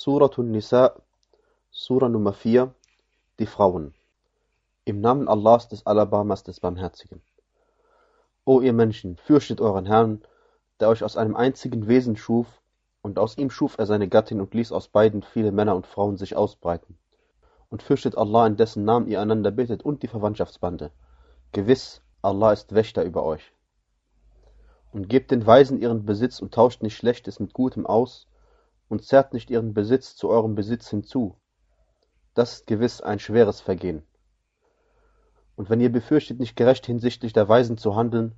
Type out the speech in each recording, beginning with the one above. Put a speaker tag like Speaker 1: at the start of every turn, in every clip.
Speaker 1: Suratun Nisa, Sura Nummer 4, die Frauen. Im Namen Allahs des Alabamas des Barmherzigen. O ihr Menschen, fürchtet euren Herrn, der euch aus einem einzigen Wesen schuf, und aus ihm schuf er seine Gattin und ließ aus beiden viele Männer und Frauen sich ausbreiten. Und fürchtet Allah, in dessen Namen ihr einander bittet, und die Verwandtschaftsbande. Gewiss, Allah ist Wächter über euch. Und gebt den Weisen ihren Besitz und tauscht nicht Schlechtes mit Gutem aus, und zerrt nicht ihren Besitz zu eurem Besitz hinzu. Das ist gewiss ein schweres Vergehen. Und wenn ihr befürchtet, nicht gerecht hinsichtlich der Weisen zu handeln,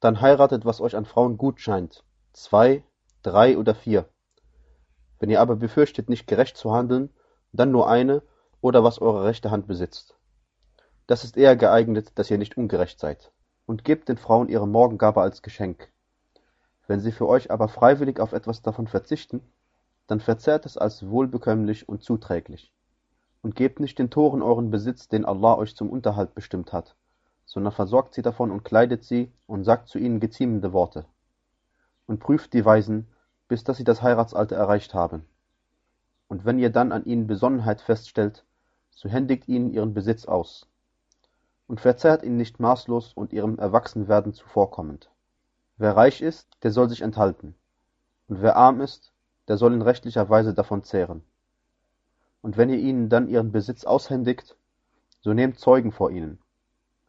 Speaker 1: dann heiratet, was euch an Frauen gut scheint, zwei, drei oder vier. Wenn ihr aber befürchtet, nicht gerecht zu handeln, dann nur eine oder was eure rechte Hand besitzt. Das ist eher geeignet, dass ihr nicht ungerecht seid. Und gebt den Frauen ihre Morgengabe als Geschenk. Wenn sie für euch aber freiwillig auf etwas davon verzichten, dann verzehrt es als wohlbekömmlich und zuträglich. Und gebt nicht den Toren euren Besitz, den Allah euch zum Unterhalt bestimmt hat, sondern versorgt sie davon und kleidet sie und sagt zu ihnen geziemende Worte. Und prüft die Weisen, bis dass sie das Heiratsalter erreicht haben. Und wenn ihr dann an ihnen Besonnenheit feststellt, so händigt ihnen ihren Besitz aus. Und verzehrt ihn nicht maßlos und ihrem Erwachsenwerden zuvorkommend. Wer reich ist, der soll sich enthalten. Und wer arm ist, der soll in rechtlicher Weise davon zehren. Und wenn ihr ihnen dann ihren Besitz aushändigt, so nehmt Zeugen vor ihnen.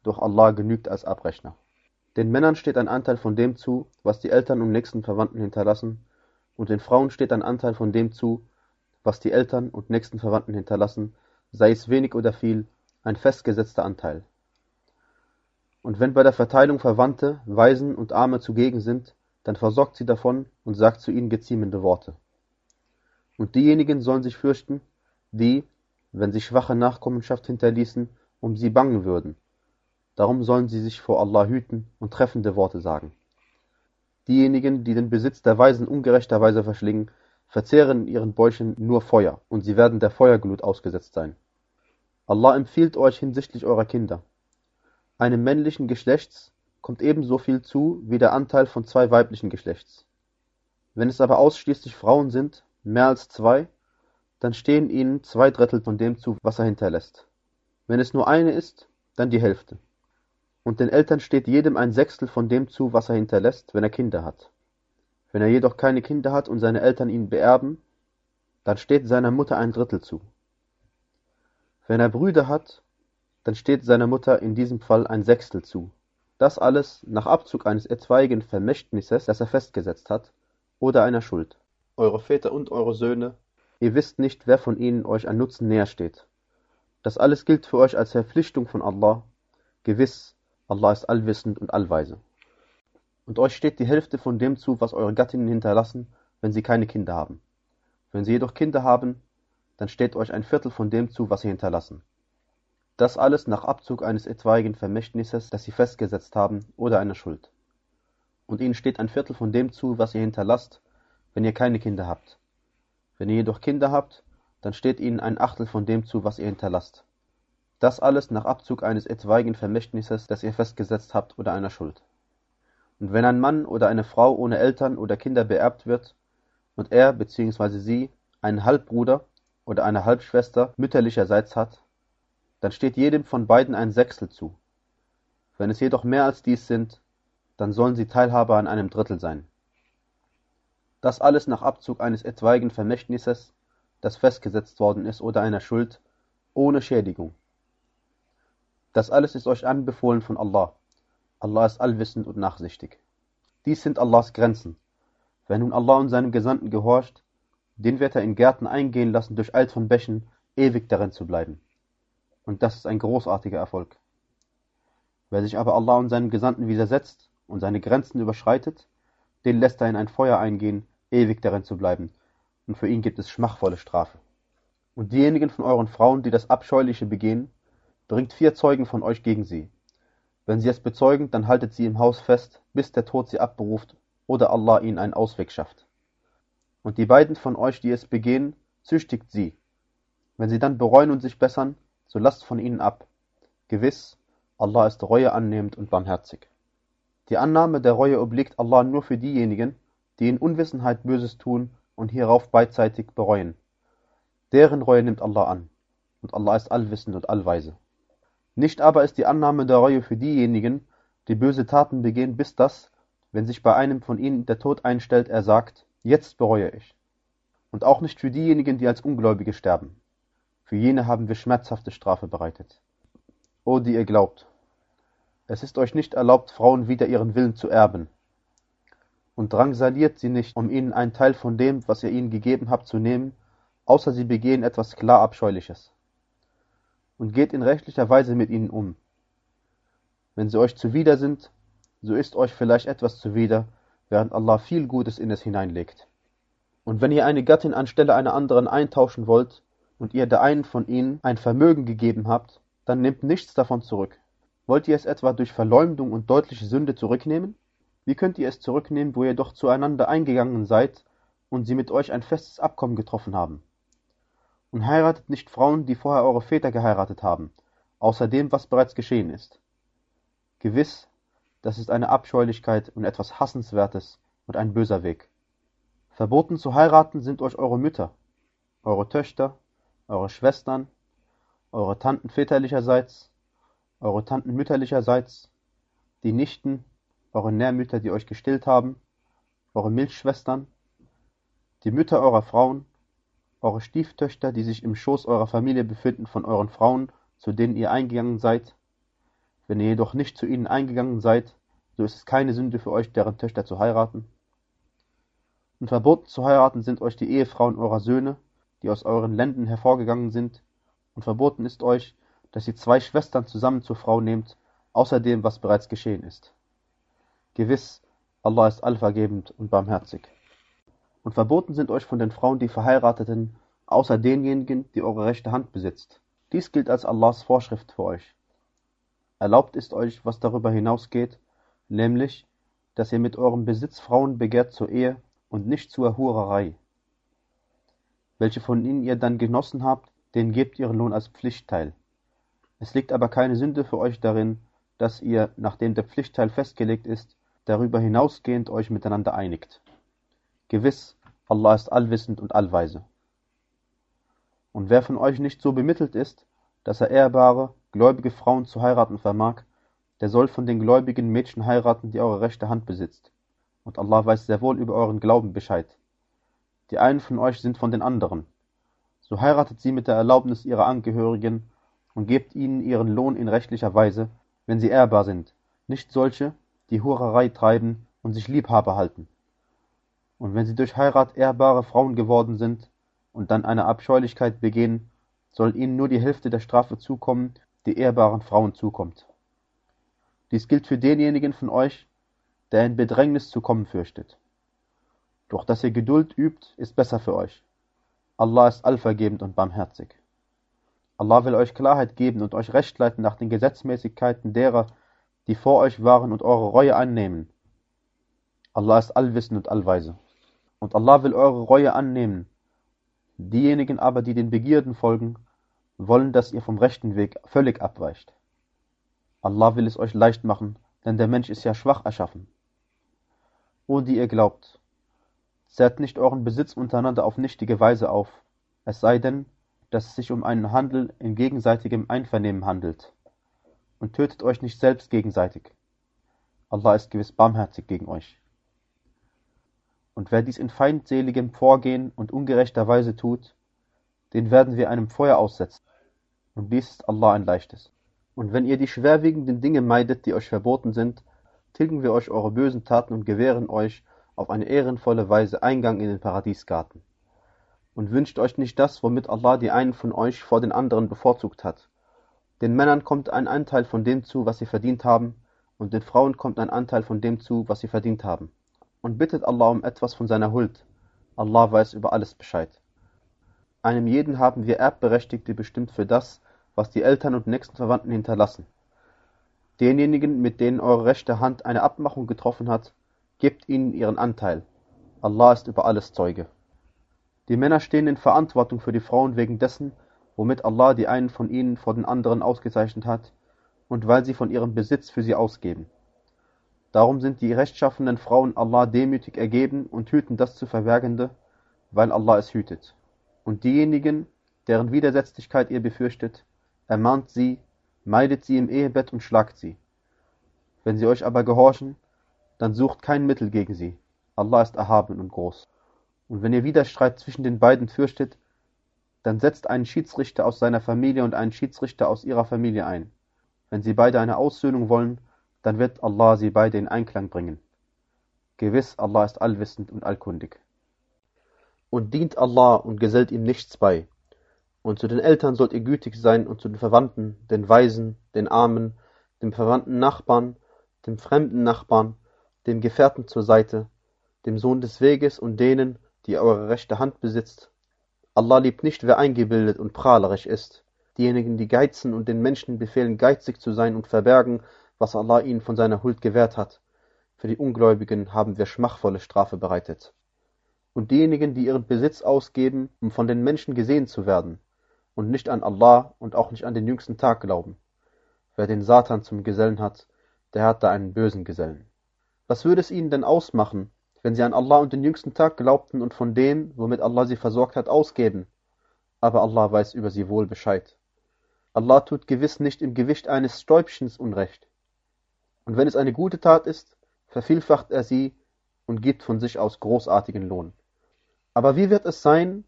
Speaker 1: Doch Allah genügt als Abrechner. Den Männern steht ein Anteil von dem zu, was die Eltern und nächsten Verwandten hinterlassen, und den Frauen steht ein Anteil von dem zu, was die Eltern und nächsten Verwandten hinterlassen, sei es wenig oder viel, ein festgesetzter Anteil. Und wenn bei der Verteilung Verwandte, Waisen und Arme zugegen sind, dann versorgt sie davon und sagt zu ihnen geziemende Worte. Und diejenigen sollen sich fürchten, die, wenn sie schwache Nachkommenschaft hinterließen, um sie bangen würden. Darum sollen sie sich vor Allah hüten und treffende Worte sagen. Diejenigen, die den Besitz der Weisen ungerechterweise verschlingen, verzehren in ihren Bäuchen nur Feuer, und sie werden der Feuerglut ausgesetzt sein. Allah empfiehlt euch hinsichtlich eurer Kinder. Einem männlichen Geschlechts kommt ebenso viel zu wie der Anteil von zwei weiblichen Geschlechts. Wenn es aber ausschließlich Frauen sind, mehr als zwei, dann stehen ihnen zwei Drittel von dem zu, was er hinterlässt. Wenn es nur eine ist, dann die Hälfte. Und den Eltern steht jedem ein Sechstel von dem zu, was er hinterlässt, wenn er Kinder hat. Wenn er jedoch keine Kinder hat und seine Eltern ihn beerben, dann steht seiner Mutter ein Drittel zu. Wenn er Brüder hat, dann steht seiner Mutter in diesem Fall ein Sechstel zu. Das alles nach Abzug eines etwaigen Vermächtnisses, das er festgesetzt hat, oder einer Schuld. Eure Väter und eure Söhne Ihr wisst nicht, wer von ihnen euch an Nutzen näher steht. Das alles gilt für euch als Verpflichtung von Allah. Gewiss, Allah ist allwissend und allweise. Und euch steht die Hälfte von dem zu, was eure Gattinnen hinterlassen, wenn sie keine Kinder haben. Wenn sie jedoch Kinder haben, dann steht euch ein Viertel von dem zu, was sie hinterlassen. Das alles nach Abzug eines etwaigen Vermächtnisses, das sie festgesetzt haben, oder einer Schuld. Und ihnen steht ein Viertel von dem zu, was ihr hinterlasst, wenn ihr keine Kinder habt. Wenn ihr jedoch Kinder habt, dann steht ihnen ein Achtel von dem zu, was ihr hinterlasst. Das alles nach Abzug eines etwaigen Vermächtnisses, das ihr festgesetzt habt, oder einer Schuld. Und wenn ein Mann oder eine Frau ohne Eltern oder Kinder beerbt wird, und er bzw. sie einen Halbbruder oder eine Halbschwester mütterlicherseits hat, dann steht jedem von beiden ein Sechstel zu. Wenn es jedoch mehr als dies sind, dann sollen sie Teilhaber an einem Drittel sein. Das alles nach Abzug eines etwaigen Vermächtnisses, das festgesetzt worden ist, oder einer Schuld, ohne Schädigung. Das alles ist euch anbefohlen von Allah. Allah ist allwissend und nachsichtig. Dies sind Allahs Grenzen. Wer nun Allah und seinem Gesandten gehorcht, den wird er in Gärten eingehen lassen durch Eid von Bächen, ewig darin zu bleiben. Und das ist ein großartiger Erfolg. Wer sich aber Allah und seinem Gesandten widersetzt und seine Grenzen überschreitet, den lässt er in ein Feuer eingehen, ewig darin zu bleiben, und für ihn gibt es schmachvolle Strafe. Und diejenigen von euren Frauen, die das Abscheuliche begehen, bringt vier Zeugen von euch gegen sie. Wenn sie es bezeugen, dann haltet sie im Haus fest, bis der Tod sie abberuft oder Allah ihnen einen Ausweg schafft. Und die beiden von euch, die es begehen, züchtigt sie. Wenn sie dann bereuen und sich bessern, so lasst von ihnen ab. Gewiss, Allah ist Reue annehmend und barmherzig. Die Annahme der Reue obliegt Allah nur für diejenigen, die in Unwissenheit Böses tun und hierauf beidseitig bereuen. Deren Reue nimmt Allah an. Und Allah ist allwissend und allweise. Nicht aber ist die Annahme der Reue für diejenigen, die böse Taten begehen, bis dass, wenn sich bei einem von ihnen der Tod einstellt, er sagt, jetzt bereue ich. Und auch nicht für diejenigen, die als Ungläubige sterben. Für jene haben wir schmerzhafte Strafe bereitet. O die ihr glaubt, es ist euch nicht erlaubt, Frauen wider ihren Willen zu erben. Und drangsaliert sie nicht, um ihnen einen Teil von dem, was ihr ihnen gegeben habt, zu nehmen, außer sie begehen etwas klar Abscheuliches. Und geht in rechtlicher Weise mit ihnen um. Wenn sie euch zuwider sind, so ist euch vielleicht etwas zuwider, während Allah viel Gutes in es hineinlegt. Und wenn ihr eine Gattin anstelle einer anderen eintauschen wollt und ihr der einen von ihnen ein Vermögen gegeben habt, dann nehmt nichts davon zurück. Wollt ihr es etwa durch Verleumdung und deutliche Sünde zurücknehmen? Wie könnt ihr es zurücknehmen, wo ihr doch zueinander eingegangen seid und sie mit euch ein festes Abkommen getroffen haben? Und heiratet nicht Frauen, die vorher eure Väter geheiratet haben, außer dem, was bereits geschehen ist. Gewiss, das ist eine Abscheulichkeit und etwas Hassenswertes und ein böser Weg. Verboten zu heiraten sind euch eure Mütter, eure Töchter, eure Schwestern, eure Tanten väterlicherseits, eure Tanten mütterlicherseits, die Nichten, eure Nährmütter, die euch gestillt haben, eure Milchschwestern, die Mütter eurer Frauen, eure Stieftöchter, die sich im Schoß eurer Familie befinden von euren Frauen, zu denen ihr eingegangen seid, wenn ihr jedoch nicht zu ihnen eingegangen seid, so ist es keine Sünde für euch, deren Töchter zu heiraten. Und verboten zu heiraten sind euch die Ehefrauen eurer Söhne, die aus euren Ländern hervorgegangen sind, und verboten ist euch, dass ihr zwei Schwestern zusammen zur Frau nehmt, außer dem, was bereits geschehen ist. Gewiss, Allah ist allvergebend und barmherzig. Und verboten sind euch von den Frauen die Verheirateten, außer denjenigen, die eure rechte Hand besitzt. Dies gilt als Allahs Vorschrift für euch. Erlaubt ist euch, was darüber hinausgeht, nämlich, dass ihr mit eurem Besitz Frauen begehrt zur Ehe und nicht zur Hurerei. Welche von ihnen ihr dann genossen habt, denen gebt ihren Lohn als Pflichtteil. Es liegt aber keine Sünde für euch darin, dass ihr, nachdem der Pflichtteil festgelegt ist, darüber hinausgehend euch miteinander einigt. Gewiss, Allah ist allwissend und allweise. Und wer von euch nicht so bemittelt ist, dass er ehrbare, gläubige Frauen zu heiraten vermag, der soll von den gläubigen Mädchen heiraten, die eure rechte Hand besitzt. Und Allah weiß sehr wohl über euren Glauben Bescheid. Die einen von euch sind von den anderen. So heiratet sie mit der Erlaubnis ihrer Angehörigen und gebt ihnen ihren Lohn in rechtlicher Weise, wenn sie ehrbar sind, nicht solche, die Hurerei treiben und sich Liebhaber halten. Und wenn sie durch Heirat ehrbare Frauen geworden sind und dann eine Abscheulichkeit begehen, soll ihnen nur die Hälfte der Strafe zukommen, die ehrbaren Frauen zukommt. Dies gilt für denjenigen von euch, der in Bedrängnis zu kommen fürchtet. Doch dass ihr Geduld übt, ist besser für euch. Allah ist allvergebend und barmherzig. Allah will euch Klarheit geben und euch Recht leiten nach den Gesetzmäßigkeiten derer, die vor euch waren und eure Reue annehmen. Allah ist allwissend und allweise. Und Allah will eure Reue annehmen. Diejenigen aber, die den Begierden folgen, wollen, dass ihr vom rechten Weg völlig abweicht. Allah will es euch leicht machen, denn der Mensch ist ja schwach erschaffen. O die ihr glaubt, zerrt nicht euren Besitz untereinander auf nichtige Weise auf, es sei denn, dass es sich um einen Handel in gegenseitigem Einvernehmen handelt. Und tötet euch nicht selbst gegenseitig. Allah ist gewiss barmherzig gegen euch. Und wer dies in feindseligem Vorgehen und ungerechter Weise tut, den werden wir einem Feuer aussetzen. Und dies ist Allah ein leichtes. Und wenn ihr die schwerwiegenden Dinge meidet, die euch verboten sind, tilgen wir euch eure bösen Taten und gewähren euch auf eine ehrenvolle Weise Eingang in den Paradiesgarten. Und wünscht euch nicht das, womit Allah die einen von euch vor den anderen bevorzugt hat. Den Männern kommt ein Anteil von dem zu, was sie verdient haben, und den Frauen kommt ein Anteil von dem zu, was sie verdient haben. Und bittet Allah um etwas von seiner Huld. Allah weiß über alles Bescheid. Einem jeden haben wir Erbberechtigte bestimmt für das, was die Eltern und nächsten Verwandten hinterlassen. Denjenigen, mit denen eure rechte Hand eine Abmachung getroffen hat, gebt ihnen ihren Anteil. Allah ist über alles Zeuge. Die Männer stehen in Verantwortung für die Frauen wegen dessen, womit Allah die einen von ihnen vor den anderen ausgezeichnet hat, und weil sie von ihrem Besitz für sie ausgeben. Darum sind die rechtschaffenen Frauen Allah demütig ergeben und hüten das zu Verbergende, weil Allah es hütet. Und diejenigen, deren Widersetzlichkeit ihr befürchtet, ermahnt sie, meidet sie im Ehebett und schlagt sie. Wenn sie euch aber gehorchen, dann sucht kein Mittel gegen sie. Allah ist erhaben und groß. Und wenn ihr Widerstreit zwischen den beiden fürchtet, dann setzt einen Schiedsrichter aus seiner Familie und einen Schiedsrichter aus ihrer Familie ein. Wenn sie beide eine Aussöhnung wollen, dann wird Allah sie beide in Einklang bringen. Gewiss, Allah ist allwissend und allkundig. Und dient Allah und gesellt ihm nichts bei. Und zu den Eltern sollt ihr gütig sein und zu den Verwandten, den Weisen, den Armen, dem verwandten Nachbarn, dem fremden Nachbarn, dem Gefährten zur Seite, dem Sohn des Weges und denen, die eure rechte Hand besitzt. Allah liebt nicht, wer eingebildet und prahlerisch ist. Diejenigen, die geizen und den Menschen befehlen, geizig zu sein und verbergen, was Allah ihnen von seiner Huld gewährt hat. Für die Ungläubigen haben wir schmachvolle Strafe bereitet. Und diejenigen, die ihren Besitz ausgeben, um von den Menschen gesehen zu werden, und nicht an Allah und auch nicht an den jüngsten Tag glauben. Wer den Satan zum Gesellen hat, der hat da einen bösen Gesellen. Was würde es ihnen denn ausmachen, wenn sie an Allah und den jüngsten Tag glaubten und von dem, womit Allah sie versorgt hat, ausgeben? Aber Allah weiß über sie wohl Bescheid. Allah tut gewiss nicht im Gewicht eines Stäubchens Unrecht. Und wenn es eine gute Tat ist, vervielfacht er sie und gibt von sich aus großartigen Lohn. Aber wie wird es sein,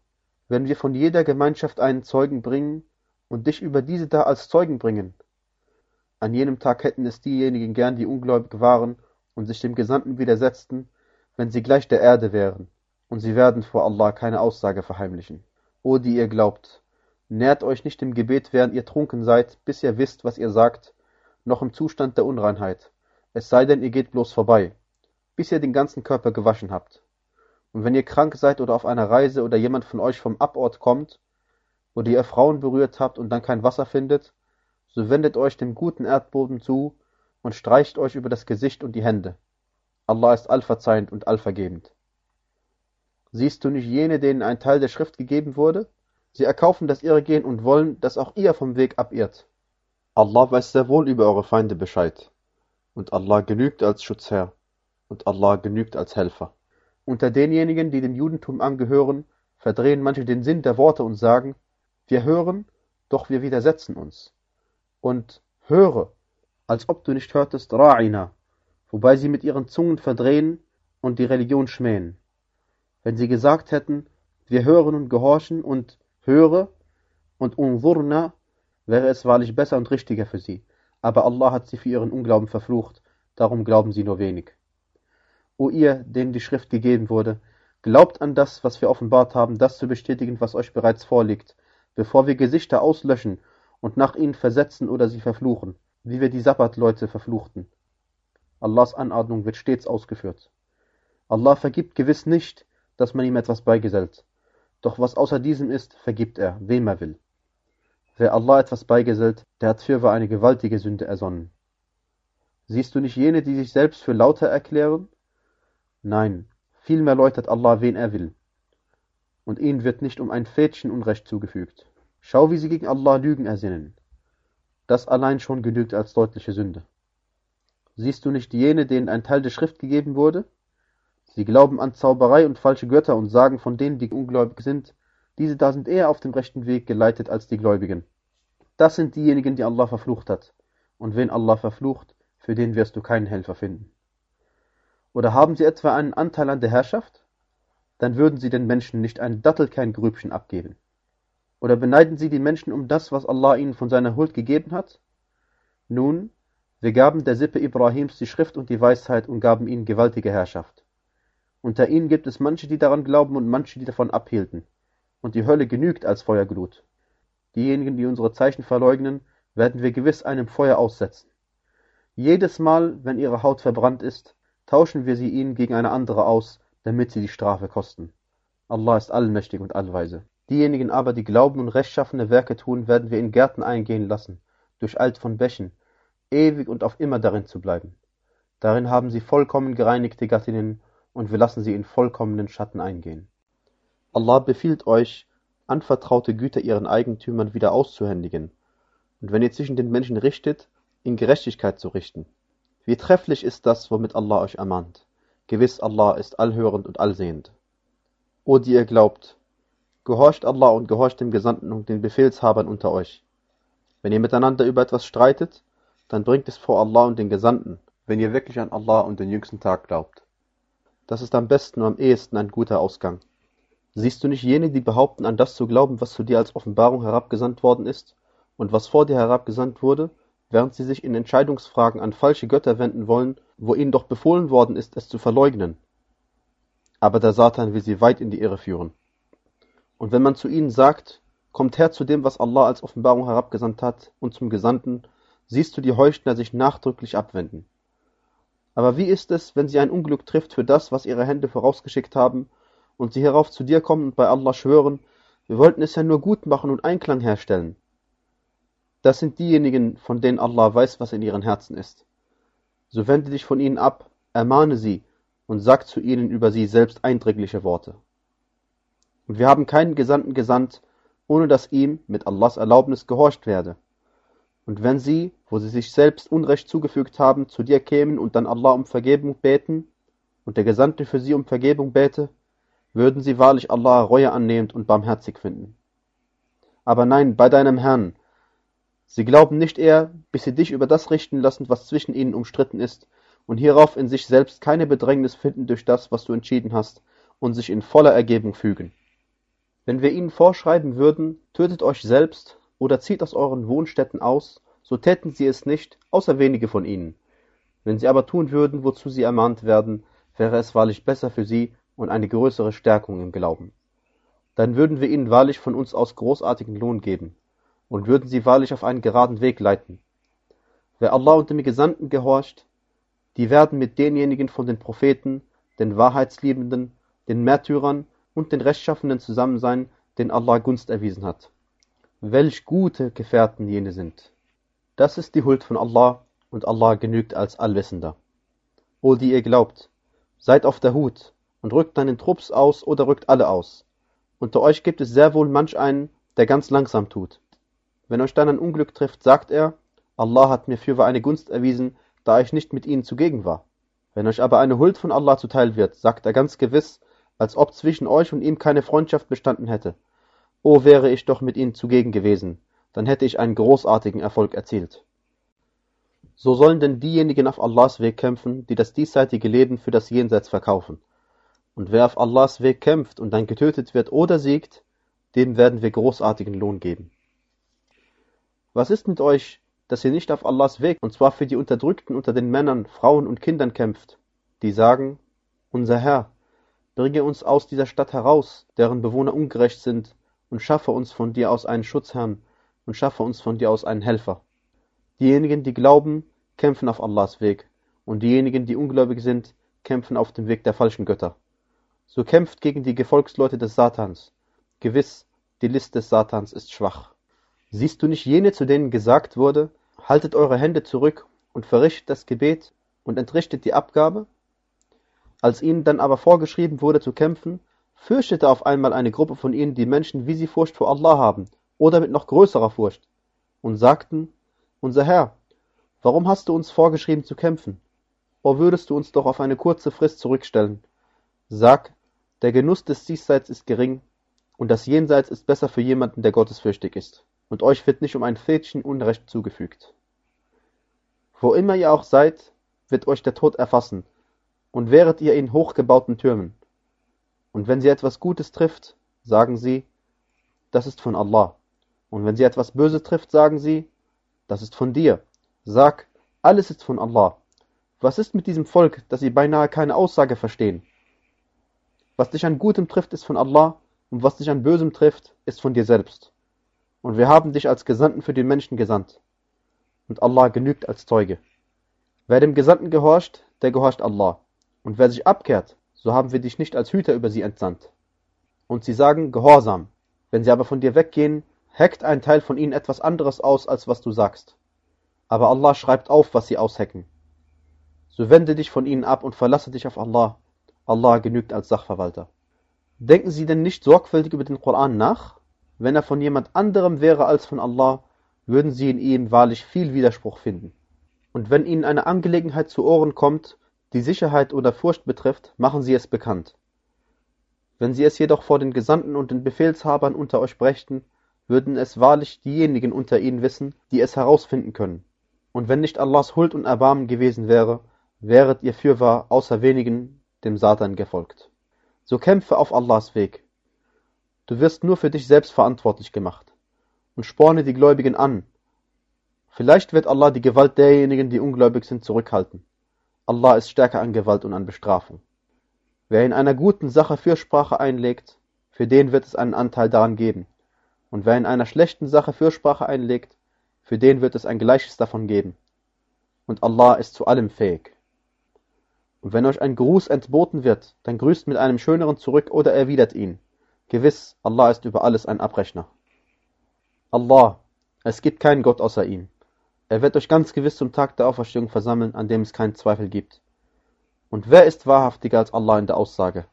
Speaker 1: wenn wir von jeder Gemeinschaft einen Zeugen bringen und dich über diese da als Zeugen bringen? An jenem Tag hätten es diejenigen gern, die ungläubig waren und sich dem Gesandten widersetzten, wenn sie gleich der Erde wären, und sie werden vor Allah keine Aussage verheimlichen. O die ihr glaubt, nährt euch nicht im Gebet, während ihr trunken seid, bis ihr wisst, was ihr sagt, noch im Zustand der Unreinheit, es sei denn, ihr geht bloß vorbei, bis ihr den ganzen Körper gewaschen habt. Und wenn ihr krank seid oder auf einer Reise oder jemand von euch vom Abort kommt, oder ihr Frauen berührt habt und dann kein Wasser findet, so wendet euch dem guten Erdboden zu und streicht euch über das Gesicht und die Hände. Allah ist allverzeihend und allvergebend. Siehst du nicht jene, denen ein Teil der Schrift gegeben wurde? Sie erkaufen das Irrgehen und wollen, dass auch ihr vom Weg abirrt. Allah weiß sehr wohl über eure Feinde Bescheid. Und Allah genügt als Schutzherr. Und Allah genügt als Helfer. Unter denjenigen, die dem Judentum angehören, verdrehen manche den Sinn der Worte und sagen, wir hören, doch wir widersetzen uns und höre, als ob du nicht hörtest, Ra'ina, wobei sie mit ihren Zungen verdrehen und die Religion schmähen. Wenn sie gesagt hätten, wir hören und gehorchen und höre und unzurna, wäre es wahrlich besser und richtiger für sie. Aber Allah hat sie für ihren Unglauben verflucht, darum glauben sie nur wenig. O ihr, denen die Schrift gegeben wurde, glaubt an das, was wir offenbart haben, das zu bestätigen, was euch bereits vorliegt, bevor wir Gesichter auslöschen und nach ihnen versetzen oder sie verfluchen, wie wir die Sabbatleute verfluchten. Allahs Anordnung wird stets ausgeführt. Allah vergibt gewiss nicht, dass man ihm etwas beigesellt. Doch was außer diesem ist, vergibt er, wem er will. Wer Allah etwas beigesellt, der hat fürwahr eine gewaltige Sünde ersonnen. Siehst du nicht jene, die sich selbst für lauter erklären? Nein, vielmehr läutert Allah, wen er will. Und ihnen wird nicht um ein Fädchen Unrecht zugefügt. Schau, wie sie gegen Allah Lügen ersinnen. Das allein schon genügt als deutliche Sünde. Siehst du nicht jene, denen ein Teil der Schrift gegeben wurde? Sie glauben an Zauberei und falsche Götter und sagen von denen, die ungläubig sind, diese da sind eher auf dem rechten Weg geleitet als die Gläubigen. Das sind diejenigen, die Allah verflucht hat. Und wen Allah verflucht, für den wirst du keinen Helfer finden. Oder haben sie etwa einen Anteil an der Herrschaft? Dann würden sie den Menschen nicht ein Dattelkerngrübchen abgeben. Oder beneiden sie die Menschen um das, was Allah ihnen von seiner Huld gegeben hat? Nun, wir gaben der Sippe Ibrahims die Schrift und die Weisheit und gaben ihnen gewaltige Herrschaft. Unter ihnen gibt es manche, die daran glauben und manche, die davon abhielten. Und die Hölle genügt als Feuerglut. Diejenigen, die unsere Zeichen verleugnen, werden wir gewiss einem Feuer aussetzen. Jedes Mal, wenn ihre Haut verbrannt ist, tauschen wir sie ihnen gegen eine andere aus, damit sie die Strafe kosten. Allah ist allmächtig und allweise. Diejenigen aber, die glauben und rechtschaffene Werke tun, werden wir in Gärten eingehen lassen, durcheilt von Bächen, ewig und auf immer darin zu bleiben. Darin haben sie vollkommen gereinigte Gattinnen, und wir lassen sie in vollkommenen Schatten eingehen. Allah befiehlt euch, anvertraute Güter ihren Eigentümern wieder auszuhändigen, und wenn ihr zwischen den Menschen richtet, in Gerechtigkeit zu richten. Wie trefflich ist das, womit Allah euch ermahnt. Gewiss Allah ist allhörend und allsehend. O die ihr glaubt, Gehorcht Allah und gehorcht dem Gesandten und den Befehlshabern unter euch. Wenn ihr miteinander über etwas streitet, dann bringt es vor Allah und den Gesandten, wenn ihr wirklich an Allah und den jüngsten Tag glaubt. Das ist am besten und am ehesten ein guter Ausgang. Siehst du nicht jene, die behaupten, an das zu glauben, was zu dir als Offenbarung herabgesandt worden ist und was vor dir herabgesandt wurde, während sie sich in Entscheidungsfragen an falsche Götter wenden wollen, wo ihnen doch befohlen worden ist, es zu verleugnen. Aber der Satan will sie weit in die Irre führen. Und wenn man zu ihnen sagt, kommt her zu dem, was Allah als Offenbarung herabgesandt hat und zum Gesandten, siehst du die Heuchner sich nachdrücklich abwenden. Aber wie ist es, wenn sie ein Unglück trifft für das, was ihre Hände vorausgeschickt haben und sie hierauf zu dir kommen und bei Allah schwören, wir wollten es ja nur gut machen und Einklang herstellen. Das sind diejenigen, von denen Allah weiß, was in ihren Herzen ist. So wende dich von ihnen ab, ermahne sie und sag zu ihnen über sie selbst eindringliche Worte. Und wir haben keinen Gesandten gesandt, ohne dass ihm mit Allahs Erlaubnis gehorcht werde. Und wenn sie, wo sie sich selbst Unrecht zugefügt haben, zu dir kämen und dann Allah um Vergebung beten, und der Gesandte für sie um Vergebung bäte, würden sie wahrlich Allah Reue annehmend und barmherzig finden. Aber nein, bei deinem Herrn, sie glauben nicht eher, bis sie dich über das richten lassen, was zwischen ihnen umstritten ist, und hierauf in sich selbst keine Bedrängnis finden durch das, was du entschieden hast, und sich in voller Ergebung fügen. Wenn wir ihnen vorschreiben würden, tötet euch selbst oder zieht aus euren Wohnstätten aus, so täten sie es nicht, außer wenige von ihnen. Wenn sie aber tun würden, wozu sie ermahnt werden, wäre es wahrlich besser für sie, und eine größere Stärkung im Glauben. Dann würden wir ihnen wahrlich von uns aus großartigen Lohn geben und würden sie wahrlich auf einen geraden Weg leiten. Wer Allah und dem Gesandten gehorcht, die werden mit denjenigen von den Propheten, den Wahrheitsliebenden, den Märtyrern und den Rechtschaffenen zusammen sein, den Allah Gunst erwiesen hat. Welch gute Gefährten jene sind. Das ist die Huld von Allah und Allah genügt als Allwissender. O die ihr glaubt, seid auf der Hut und rückt dann in Trupps aus oder rückt alle aus. Unter euch gibt es sehr wohl manch einen, der ganz langsam tut. Wenn euch dann ein Unglück trifft, sagt er, Allah hat mir fürwahr eine Gunst erwiesen, da ich nicht mit ihnen zugegen war. Wenn euch aber eine Huld von Allah zuteil wird, sagt er ganz gewiss, als ob zwischen euch und ihm keine Freundschaft bestanden hätte. O wäre ich doch mit ihnen zugegen gewesen, dann hätte ich einen großartigen Erfolg erzielt. So sollen denn diejenigen auf Allahs Weg kämpfen, die das diesseitige Leben für das Jenseits verkaufen. Und wer auf Allahs Weg kämpft und dann getötet wird oder siegt, dem werden wir großartigen Lohn geben. Was ist mit euch, dass ihr nicht auf Allahs Weg, und zwar für die Unterdrückten unter den Männern, Frauen und Kindern kämpft, die sagen, unser Herr, bringe uns aus dieser Stadt heraus, deren Bewohner ungerecht sind, und schaffe uns von dir aus einen Schutzherrn und schaffe uns von dir aus einen Helfer. Diejenigen, die glauben, kämpfen auf Allahs Weg, und diejenigen, die ungläubig sind, kämpfen auf dem Weg der falschen Götter. So kämpft gegen die Gefolgsleute des Satans. Gewiss, die List des Satans ist schwach. Siehst du nicht jene, zu denen gesagt wurde, haltet eure Hände zurück und verrichtet das Gebet und entrichtet die Abgabe? Als ihnen dann aber vorgeschrieben wurde zu kämpfen, fürchtete auf einmal eine Gruppe von ihnen die Menschen, wie sie Furcht vor Allah haben, oder mit noch größerer Furcht, und sagten, unser Herr, warum hast du uns vorgeschrieben zu kämpfen? O würdest du uns doch auf eine kurze Frist zurückstellen. Sag, der Genuss des Diesseits ist gering, und das Jenseits ist besser für jemanden, der gottesfürchtig ist, und euch wird nicht um ein Fädchen Unrecht zugefügt. Wo immer ihr auch seid, wird euch der Tod erfassen, und wäret ihr in hochgebauten Türmen. Und wenn sie etwas Gutes trifft, sagen sie, das ist von Allah. Und wenn sie etwas Böse trifft, sagen sie, das ist von dir. Sag, alles ist von Allah. Was ist mit diesem Volk, dass sie beinahe keine Aussage verstehen? Was dich an Gutem trifft, ist von Allah, und was dich an Bösem trifft, ist von dir selbst. Und wir haben dich als Gesandten für die Menschen gesandt. Und Allah genügt als Zeuge. Wer dem Gesandten gehorcht, der gehorcht Allah. Und wer sich abkehrt, so haben wir dich nicht als Hüter über sie entsandt. Und sie sagen Gehorsam. Wenn sie aber von dir weggehen, heckt ein Teil von ihnen etwas anderes aus, als was du sagst. Aber Allah schreibt auf, was sie aushecken. So wende dich von ihnen ab und verlasse dich auf Allah, Allah genügt als Sachverwalter. Denken Sie denn nicht sorgfältig über den Koran nach? Wenn er von jemand anderem wäre als von Allah, würden Sie in ihm wahrlich viel Widerspruch finden. Und wenn Ihnen eine Angelegenheit zu Ohren kommt, die Sicherheit oder Furcht betrifft, machen Sie es bekannt. Wenn sie es jedoch vor den Gesandten und den Befehlshabern unter euch brächten, würden es wahrlich diejenigen unter ihnen wissen, die es herausfinden können. Und wenn nicht Allahs Huld und Erbarmen gewesen wäre, wäret ihr fürwahr außer wenigen dem Satan gefolgt. So kämpfe auf Allahs Weg. Du wirst nur für dich selbst verantwortlich gemacht. Und sporne die Gläubigen an. Vielleicht wird Allah die Gewalt derjenigen, die ungläubig sind, zurückhalten. Allah ist stärker an Gewalt und an Bestrafung. Wer in einer guten Sache Fürsprache einlegt, für den wird es einen Anteil daran geben. Und wer in einer schlechten Sache Fürsprache einlegt, für den wird es ein Gleiches davon geben. Und Allah ist zu allem fähig. Und wenn euch ein Gruß entboten wird, dann grüßt mit einem schöneren zurück oder erwidert ihn. Gewiss, Allah ist über alles ein Abrechner. Allah, es gibt keinen Gott außer ihm. Er wird euch ganz gewiss zum Tag der Auferstehung versammeln, an dem es keinen Zweifel gibt. Und wer ist wahrhaftiger als Allah in der Aussage?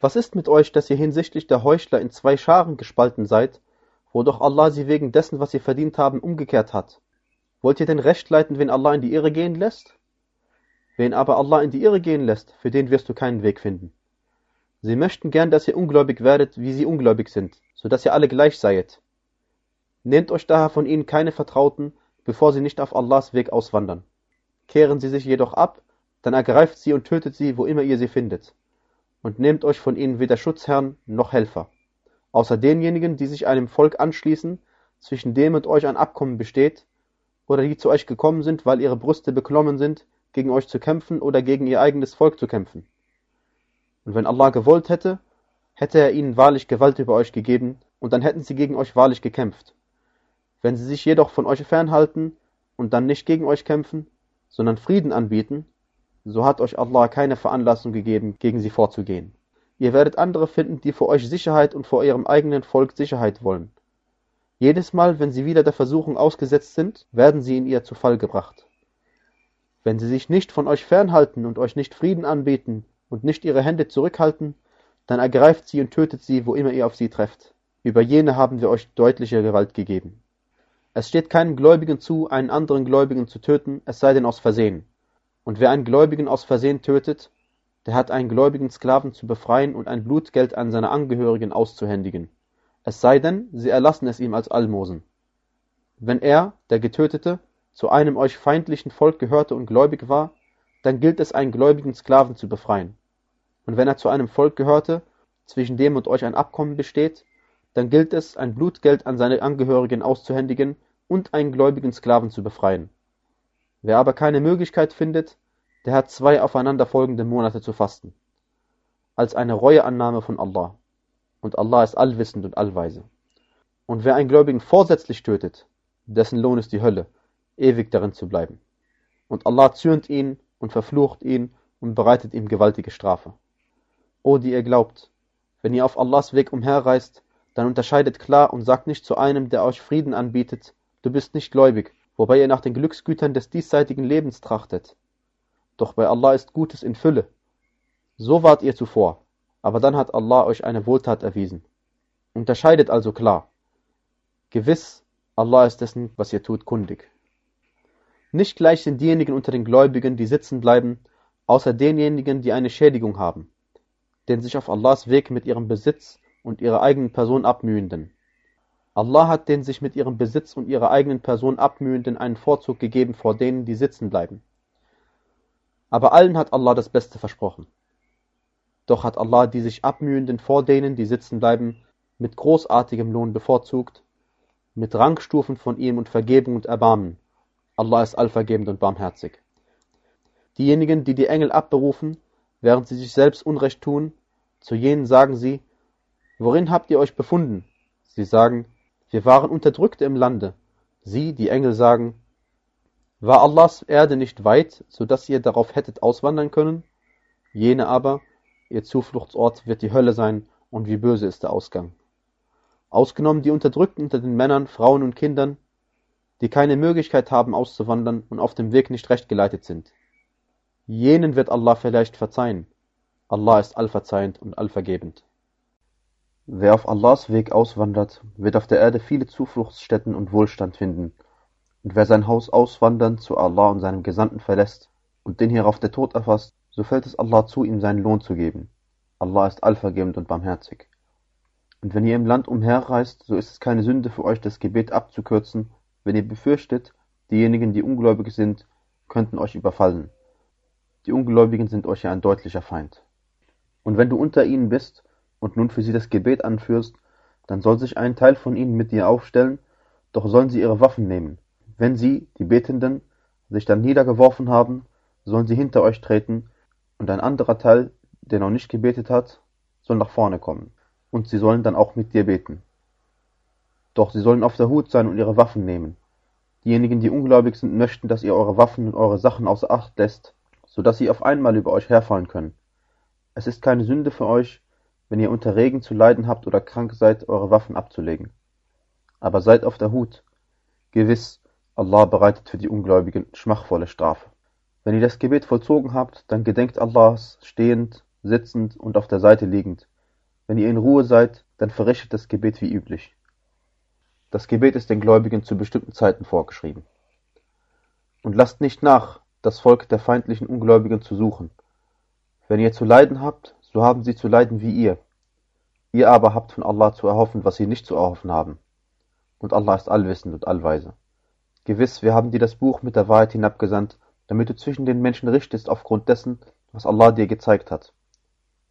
Speaker 1: Was ist mit euch, dass ihr hinsichtlich der Heuchler in zwei Scharen gespalten seid, wo doch Allah sie wegen dessen, was sie verdient haben, umgekehrt hat? Wollt ihr denn recht leiten, wen Allah in die Irre gehen lässt? Wen aber Allah in die Irre gehen lässt, für den wirst du keinen Weg finden. Sie möchten gern, dass ihr ungläubig werdet, wie sie ungläubig sind, so dass ihr alle gleich seiet. Nehmt euch daher von ihnen keine Vertrauten, bevor sie nicht auf Allahs Weg auswandern. Kehren sie sich jedoch ab, dann ergreift sie und tötet sie, wo immer ihr sie findet. Und nehmt euch von ihnen weder Schutzherrn noch Helfer, außer denjenigen, die sich einem Volk anschließen, zwischen dem und euch ein Abkommen besteht, oder die zu euch gekommen sind, weil ihre Brüste beklommen sind, gegen euch zu kämpfen oder gegen ihr eigenes Volk zu kämpfen. Und wenn Allah gewollt hätte, hätte er ihnen wahrlich Gewalt über euch gegeben, und dann hätten sie gegen euch wahrlich gekämpft. Wenn sie sich jedoch von euch fernhalten und dann nicht gegen euch kämpfen, sondern Frieden anbieten, so hat euch Allah keine Veranlassung gegeben, gegen sie vorzugehen. Ihr werdet andere finden, die vor euch Sicherheit und vor ihrem eigenen Volk Sicherheit wollen. Jedes Mal, wenn sie wieder der Versuchung ausgesetzt sind, werden sie in ihr zu Fall gebracht. Wenn sie sich nicht von euch fernhalten und euch nicht Frieden anbieten und nicht ihre Hände zurückhalten, dann ergreift sie und tötet sie, wo immer ihr auf sie trefft. Über jene haben wir euch deutliche Gewalt gegeben. Es steht keinem Gläubigen zu, einen anderen Gläubigen zu töten, es sei denn aus Versehen. Und wer einen Gläubigen aus Versehen tötet, der hat einen gläubigen Sklaven zu befreien und ein Blutgeld an seine Angehörigen auszuhändigen. Es sei denn, sie erlassen es ihm als Almosen. Wenn er, der Getötete, zu einem euch feindlichen Volk gehörte und gläubig war, dann gilt es, einen gläubigen Sklaven zu befreien. Und wenn er zu einem Volk gehörte, zwischen dem und euch ein Abkommen besteht, dann gilt es, ein Blutgeld an seine Angehörigen auszuhändigen und einen gläubigen Sklaven zu befreien. Wer aber keine Möglichkeit findet, der hat zwei aufeinanderfolgende Monate zu fasten, als eine Reueannahme von Allah. Und Allah ist allwissend und allweise. Und wer einen Gläubigen vorsätzlich tötet, dessen Lohn ist die Hölle, ewig darin zu bleiben. Und Allah zürnt ihn und verflucht ihn und bereitet ihm gewaltige Strafe. O die ihr glaubt, wenn ihr auf Allahs Weg umherreist, dann unterscheidet klar und sagt nicht zu einem, der euch Frieden anbietet, du bist nicht gläubig, wobei ihr nach den Glücksgütern des diesseitigen Lebens trachtet. Doch bei Allah ist Gutes in Fülle. So wart ihr zuvor, aber dann hat Allah euch eine Wohltat erwiesen. Unterscheidet also klar. Gewiss, Allah ist dessen, was ihr tut, kundig. Nicht gleich sind diejenigen unter den Gläubigen, die sitzen bleiben, außer denjenigen, die eine Schädigung haben, den sich auf Allahs Weg mit ihrem Besitz und ihrer eigenen Person abmühenden. Allah hat den sich mit ihrem Besitz und ihrer eigenen Person abmühenden einen Vorzug gegeben vor denen, die sitzen bleiben. Aber allen hat Allah das Beste versprochen. Doch hat Allah die sich abmühenden vor denen, die sitzen bleiben, mit großartigem Lohn bevorzugt, mit Rangstufen von ihm und Vergebung und Erbarmen. Allah ist allvergebend und barmherzig. Diejenigen, die die Engel abberufen, während sie sich selbst Unrecht tun, zu jenen sagen sie, worin habt ihr euch befunden? Sie sagen, wir waren Unterdrückte im Lande. Sie, die Engel, sagen, war Allahs Erde nicht weit, so dass ihr darauf hättet auswandern können? Jene aber, ihr Zufluchtsort wird die Hölle sein, und wie böse ist der Ausgang. Ausgenommen die Unterdrückten unter den Männern, Frauen und Kindern, die keine Möglichkeit haben auszuwandern und auf dem Weg nicht recht geleitet sind. Jenen wird Allah vielleicht verzeihen. Allah ist allverzeihend und allvergebend. Wer auf Allahs Weg auswandert, wird auf der Erde viele Zufluchtsstätten und Wohlstand finden, und wer sein Haus auswandernd zu Allah und seinem Gesandten verlässt und den hierauf der Tod erfasst, so fällt es Allah zu, ihm seinen Lohn zu geben. Allah ist allvergebend und barmherzig. Und wenn ihr im Land umherreist, so ist es keine Sünde für euch, das Gebet abzukürzen, wenn ihr befürchtet, diejenigen, die ungläubig sind, könnten euch überfallen. Die Ungläubigen sind euch ja ein deutlicher Feind. Und wenn du unter ihnen bist und nun für sie das Gebet anführst, dann soll sich ein Teil von ihnen mit dir aufstellen, doch sollen sie ihre Waffen nehmen. Wenn sie, die Betenden, sich dann niedergeworfen haben, sollen sie hinter euch treten, und ein anderer Teil, der noch nicht gebetet hat, soll nach vorne kommen, und sie sollen dann auch mit dir beten. Doch sie sollen auf der Hut sein und ihre Waffen nehmen. Diejenigen, die ungläubig sind, möchten, dass ihr eure Waffen und eure Sachen außer Acht lässt, so dass sie auf einmal über euch herfallen können. Es ist keine Sünde für euch, wenn ihr unter Regen zu leiden habt oder krank seid, eure Waffen abzulegen. Aber seid auf der Hut. Gewiss, Allah bereitet für die Ungläubigen schmachvolle Strafe. Wenn ihr das Gebet vollzogen habt, dann gedenkt Allahs stehend, sitzend und auf der Seite liegend. Wenn ihr in Ruhe seid, dann verrichtet das Gebet wie üblich. Das Gebet ist den Gläubigen zu bestimmten Zeiten vorgeschrieben. Und lasst nicht nach, das Volk der feindlichen Ungläubigen zu suchen. Wenn ihr zu leiden habt, so haben sie zu leiden wie ihr. Ihr aber habt von Allah zu erhoffen, was sie nicht zu erhoffen haben. Und Allah ist allwissend und allweise. Gewiss, wir haben dir das Buch mit der Wahrheit hinabgesandt, damit du zwischen den Menschen richtest aufgrund dessen, was Allah dir gezeigt hat.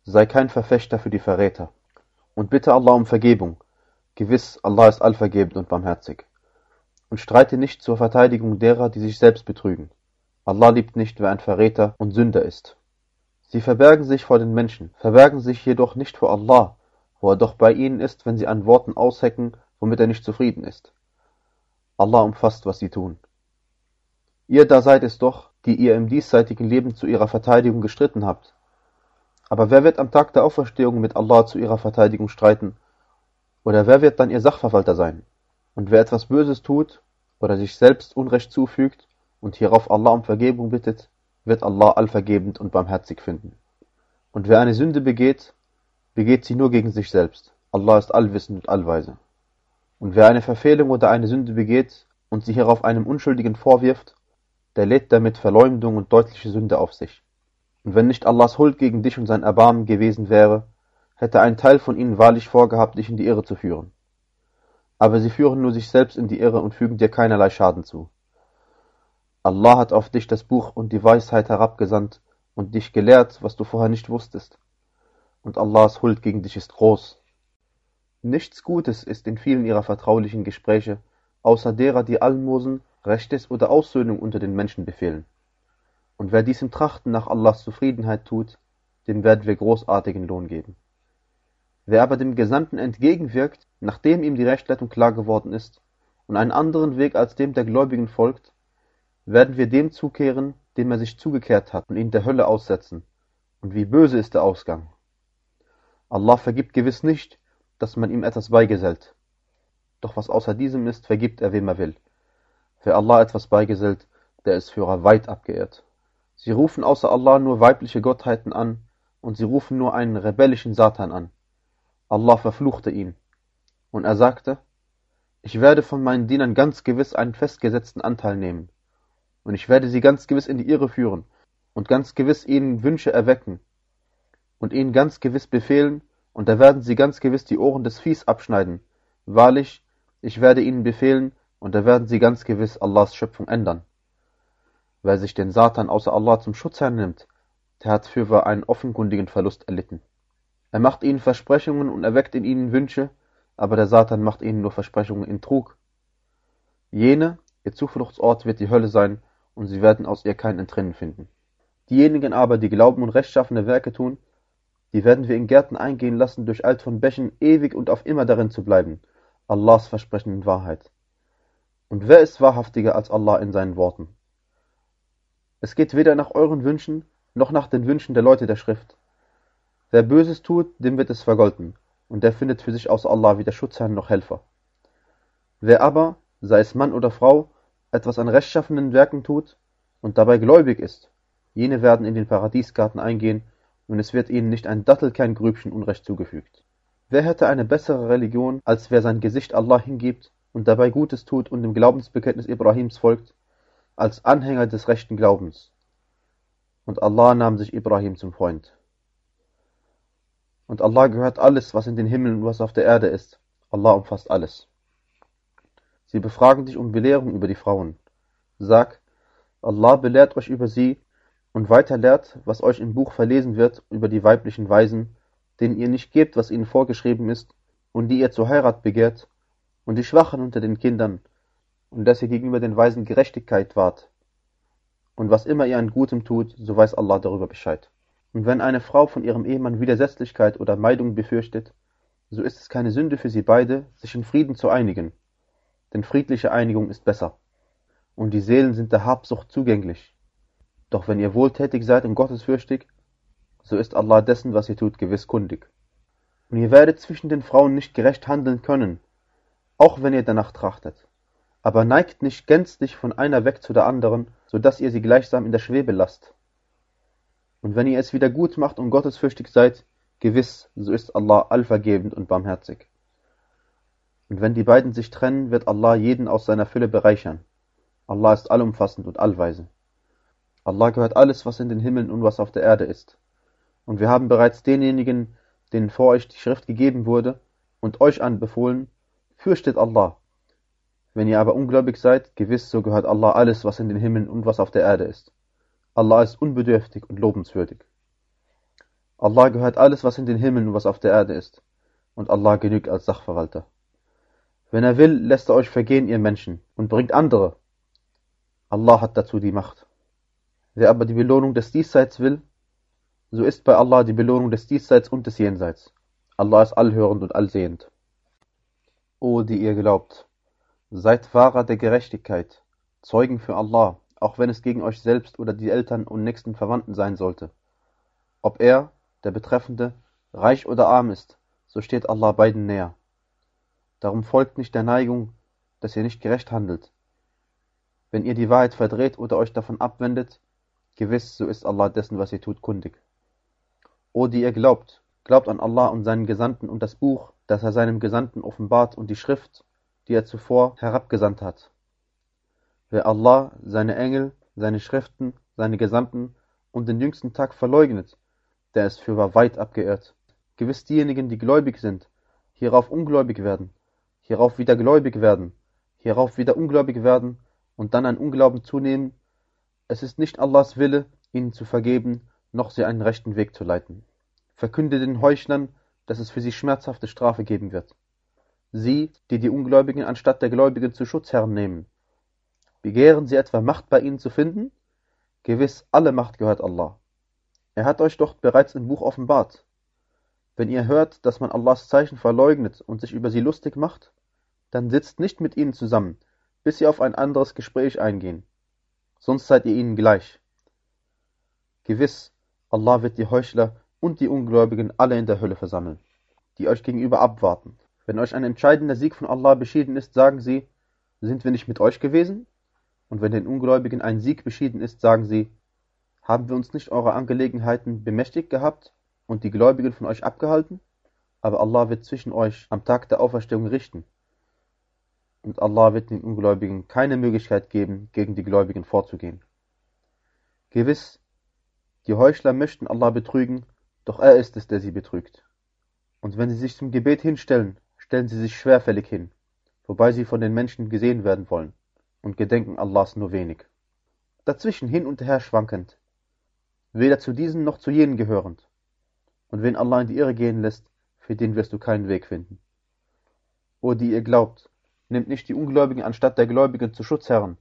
Speaker 1: Sei kein Verfechter für die Verräter. Und bitte Allah um Vergebung. Gewiss, Allah ist allvergebend und barmherzig. Und streite nicht zur Verteidigung derer, die sich selbst betrügen. Allah liebt nicht, wer ein Verräter und Sünder ist. Sie verbergen sich vor den Menschen, verbergen sich jedoch nicht vor Allah, wo er doch bei ihnen ist, wenn sie an Worten aushecken, womit er nicht zufrieden ist. Allah umfasst, was sie tun. Ihr da seid es doch, die ihr im diesseitigen Leben zu ihrer Verteidigung gestritten habt. Aber wer wird am Tag der Auferstehung mit Allah zu ihrer Verteidigung streiten? Oder wer wird dann ihr Sachverwalter sein? Und wer etwas Böses tut oder sich selbst Unrecht zufügt und hierauf Allah um Vergebung bittet, wird Allah allvergebend und barmherzig finden. Und wer eine Sünde begeht, begeht sie nur gegen sich selbst. Allah ist allwissend und allweise. Und wer eine Verfehlung oder eine Sünde begeht und sie hierauf einem Unschuldigen vorwirft, der lädt damit Verleumdung und deutliche Sünde auf sich. Und wenn nicht Allahs Huld gegen dich und sein Erbarmen gewesen wäre, hätte ein Teil von ihnen wahrlich vorgehabt, dich in die Irre zu führen. Aber sie führen nur sich selbst in die Irre und fügen dir keinerlei Schaden zu. Allah hat auf dich das Buch und die Weisheit herabgesandt und dich gelehrt, was du vorher nicht wusstest. Und Allahs Huld gegen dich ist groß. Nichts Gutes ist in vielen ihrer vertraulichen Gespräche, außer derer, die Almosen, Rechtes oder Aussöhnung unter den Menschen befehlen. Und wer dies im Trachten nach Allahs Zufriedenheit tut, dem werden wir großartigen Lohn geben. Wer aber dem Gesandten entgegenwirkt, nachdem ihm die Rechtleitung klar geworden ist, und einen anderen Weg als dem der Gläubigen folgt, werden wir dem zukehren, dem er sich zugekehrt hat, und ihn der Hölle aussetzen. Und wie böse ist der Ausgang. Allah vergibt gewiss nicht, dass man ihm etwas beigesellt. Doch was außer diesem ist, vergibt er wem er will. Wer Allah etwas beigesellt, der ist Führer weit abgeehrt. Sie rufen außer Allah nur weibliche Gottheiten an, und sie rufen nur einen rebellischen Satan an. Allah verfluchte ihn. Und er sagte, ich werde von meinen Dienern ganz gewiss einen festgesetzten Anteil nehmen und ich werde sie ganz gewiss in die Irre führen und ganz gewiss ihnen Wünsche erwecken und ihnen ganz gewiss befehlen, und da werden sie ganz gewiss die Ohren des Viehs abschneiden. Wahrlich, ich werde ihnen befehlen, und da werden sie ganz gewiss Allahs Schöpfung ändern. Wer sich den Satan außer Allah zum Schutz hernimmt, der hat fürwahr einen offenkundigen Verlust erlitten. Er macht ihnen Versprechungen und erweckt in ihnen Wünsche, aber der Satan macht ihnen nur Versprechungen in Trug. Jene, ihr Zufluchtsort wird die Hölle sein, und sie werden aus ihr kein Entrinnen finden. Diejenigen aber, die glauben und rechtschaffene Werke tun, die werden wir in Gärten eingehen lassen, durch Alt von Bächen ewig und auf immer darin zu bleiben. Allahs Versprechen in Wahrheit. Und wer ist wahrhaftiger als Allah in seinen Worten? Es geht weder nach euren Wünschen, noch nach den Wünschen der Leute der Schrift. Wer Böses tut, dem wird es vergolten, und der findet für sich außer Allah weder Schutzherrn noch Helfer. Wer aber, sei es Mann oder Frau, etwas an rechtschaffenen Werken tut und dabei gläubig ist, jene werden in den Paradiesgarten eingehen, und es wird ihnen nicht ein Dattelkerngrübchen Unrecht zugefügt. Wer hätte eine bessere Religion, als wer sein Gesicht Allah hingibt und dabei Gutes tut und dem Glaubensbekenntnis Ibrahims folgt, als Anhänger des rechten Glaubens? Und Allah nahm sich Ibrahim zum Freund. Und Allah gehört alles, was in den Himmeln und was auf der Erde ist. Allah umfasst alles. Sie befragen dich um Belehrung über die Frauen. Sag, Allah belehrt euch über sie und weiter lehrt, was euch im Buch verlesen wird über die weiblichen Weisen, denen ihr nicht gebt, was ihnen vorgeschrieben ist, und die ihr zur Heirat begehrt, und die Schwachen unter den Kindern, und dass ihr gegenüber den Weisen Gerechtigkeit wahrt. Und was immer ihr an Gutem tut, so weiß Allah darüber Bescheid. Und wenn eine Frau von ihrem Ehemann Widersetzlichkeit oder Meidung befürchtet, so ist es keine Sünde für sie beide, sich in Frieden zu einigen denn friedliche Einigung ist besser. Und die Seelen sind der Habsucht zugänglich. Doch wenn ihr wohltätig seid und gottesfürchtig, so ist Allah dessen, was ihr tut, gewiss kundig. Und ihr werdet zwischen den Frauen nicht gerecht handeln können, auch wenn ihr danach trachtet. Aber neigt nicht gänzlich von einer weg zu der anderen, so dass ihr sie gleichsam in der Schwebe lasst. Und wenn ihr es wieder gut macht und gottesfürchtig seid, gewiss, so ist Allah allvergebend und barmherzig. Und wenn die beiden sich trennen, wird Allah jeden aus seiner Fülle bereichern. Allah ist allumfassend und allweise. Allah gehört alles, was in den Himmeln und was auf der Erde ist. Und wir haben bereits denjenigen, denen vor euch die Schrift gegeben wurde, und euch anbefohlen, fürchtet Allah. Wenn ihr aber ungläubig seid, gewiss, so gehört Allah alles, was in den Himmeln und was auf der Erde ist. Allah ist unbedürftig und lobenswürdig. Allah gehört alles, was in den Himmeln und was auf der Erde ist. Und Allah genügt als Sachverwalter. Wenn er will, lässt er euch vergehen, ihr Menschen, und bringt andere. Allah hat dazu die Macht. Wer aber die Belohnung des Diesseits will, so ist bei Allah die Belohnung des Diesseits und des Jenseits. Allah ist allhörend und allsehend. O, die ihr glaubt, seid Fahrer der Gerechtigkeit, Zeugen für Allah, auch wenn es gegen euch selbst oder die Eltern und nächsten Verwandten sein sollte. Ob er, der Betreffende, reich oder arm ist, so steht Allah beiden näher. Darum folgt nicht der Neigung, dass ihr nicht gerecht handelt. Wenn ihr die Wahrheit verdreht oder euch davon abwendet, gewiss, so ist Allah dessen, was ihr tut, kundig. O die ihr glaubt, glaubt an Allah und seinen Gesandten und das Buch, das er seinem Gesandten offenbart und die Schrift, die er zuvor herabgesandt hat. Wer Allah, seine Engel, seine Schriften, seine Gesandten und den jüngsten Tag verleugnet, der ist fürwahr weit abgeirrt. Gewiss diejenigen, die gläubig sind, hierauf ungläubig werden hierauf wieder gläubig werden, hierauf wieder ungläubig werden und dann an Unglauben zunehmen, es ist nicht Allahs Wille, ihnen zu vergeben, noch sie einen rechten Weg zu leiten. Verkünde den Heuchlern, dass es für sie schmerzhafte Strafe geben wird. Sie, die die Ungläubigen anstatt der Gläubigen zu Schutzherren nehmen. Begehren sie etwa Macht bei ihnen zu finden? Gewiss, alle Macht gehört Allah. Er hat euch doch bereits im Buch offenbart. Wenn ihr hört, dass man Allahs Zeichen verleugnet und sich über sie lustig macht, dann sitzt nicht mit ihnen zusammen, bis sie auf ein anderes Gespräch eingehen. Sonst seid ihr ihnen gleich. Gewiss, Allah wird die Heuchler und die Ungläubigen alle in der Hölle versammeln, die euch gegenüber abwarten. Wenn euch ein entscheidender Sieg von Allah beschieden ist, sagen sie, sind wir nicht mit euch gewesen? Und wenn den Ungläubigen ein Sieg beschieden ist, sagen sie, haben wir uns nicht eurer Angelegenheiten bemächtigt gehabt und die Gläubigen von euch abgehalten? Aber Allah wird zwischen euch am Tag der Auferstehung richten. Und Allah wird den Ungläubigen keine Möglichkeit geben, gegen die Gläubigen vorzugehen. Gewiss, die Heuchler möchten Allah betrügen, doch er ist es, der sie betrügt. Und wenn sie sich zum Gebet hinstellen, stellen sie sich schwerfällig hin, wobei sie von den Menschen gesehen werden wollen und gedenken Allahs nur wenig. Dazwischen hin und her schwankend, weder zu diesen noch zu jenen gehörend, und wen Allah in die Irre gehen lässt, für den wirst du keinen Weg finden. O die ihr glaubt, nehmt nicht die Ungläubigen anstatt der Gläubigen zu Schutzherren.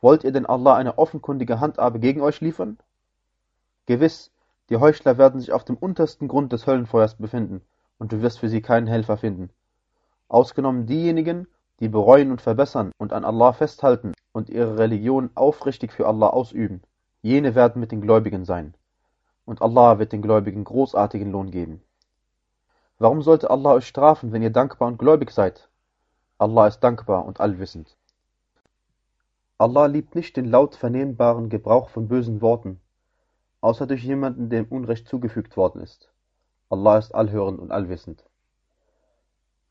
Speaker 1: Wollt ihr denn Allah eine offenkundige Handhabe gegen euch liefern? Gewiss, die Heuchler werden sich auf dem untersten Grund des Höllenfeuers befinden, und du wirst für sie keinen Helfer finden. Ausgenommen diejenigen, die bereuen und verbessern und an Allah festhalten und ihre Religion aufrichtig für Allah ausüben. Jene werden mit den Gläubigen sein und Allah wird den Gläubigen großartigen Lohn geben. Warum sollte Allah euch strafen, wenn ihr dankbar und gläubig seid? Allah ist dankbar und allwissend. Allah liebt nicht den laut vernehmbaren Gebrauch von bösen Worten, außer durch jemanden, dem Unrecht zugefügt worden ist. Allah ist allhörend und allwissend.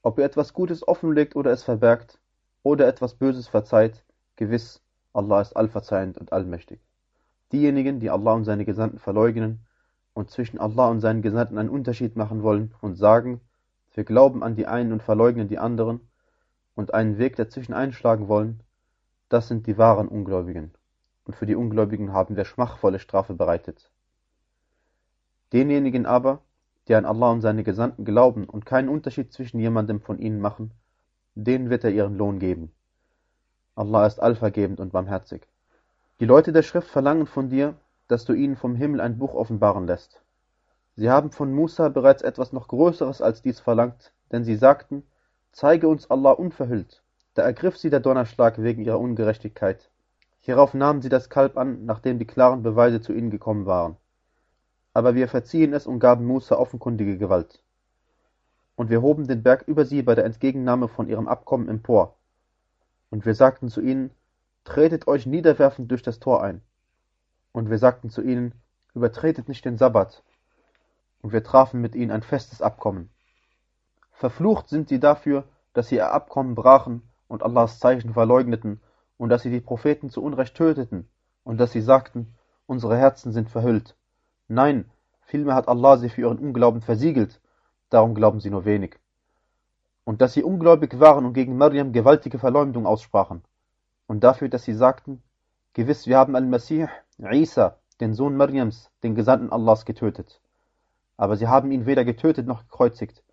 Speaker 1: Ob ihr etwas Gutes offenlegt oder es verbergt, oder etwas Böses verzeiht, gewiss, Allah ist allverzeihend und allmächtig. Diejenigen, die Allah und seine Gesandten verleugnen, und zwischen Allah und seinen Gesandten einen Unterschied machen wollen und sagen, wir glauben an die einen und verleugnen die anderen und einen Weg dazwischen einschlagen wollen, das sind die wahren Ungläubigen. Und für die Ungläubigen haben wir schmachvolle Strafe bereitet. Denjenigen aber, die an Allah und seine Gesandten glauben und keinen Unterschied zwischen jemandem von ihnen machen, denen wird er ihren Lohn geben. Allah ist allvergebend und barmherzig. Die Leute der Schrift verlangen von dir, dass du ihnen vom Himmel ein Buch offenbaren lässt. Sie haben von Musa bereits etwas noch Größeres als dies verlangt, denn sie sagten, zeige uns Allah unverhüllt. Da ergriff sie der Donnerschlag wegen ihrer Ungerechtigkeit. Hierauf nahmen sie das Kalb an, nachdem die klaren Beweise zu ihnen gekommen waren. Aber wir verziehen es und gaben Musa offenkundige Gewalt. Und wir hoben den Berg über sie bei der Entgegennahme von ihrem Abkommen empor. Und wir sagten zu ihnen, tretet euch niederwerfend durch das Tor ein. Und wir sagten zu ihnen, übertretet nicht den Sabbat. Und wir trafen mit ihnen ein festes Abkommen. Verflucht sind sie dafür, dass sie ihr Abkommen brachen und Allahs Zeichen verleugneten und dass sie die Propheten zu Unrecht töteten und dass sie sagten, unsere Herzen sind verhüllt. Nein, vielmehr hat Allah sie für ihren Unglauben versiegelt, darum glauben sie nur wenig. Und dass sie ungläubig waren und gegen Maryam gewaltige Verleumdung aussprachen. Und dafür, dass sie sagten, gewiss, wir haben Al-Masih, Isa, den Sohn Maryams, den Gesandten Allahs, getötet. Aber sie haben ihn weder getötet noch gekreuzigt,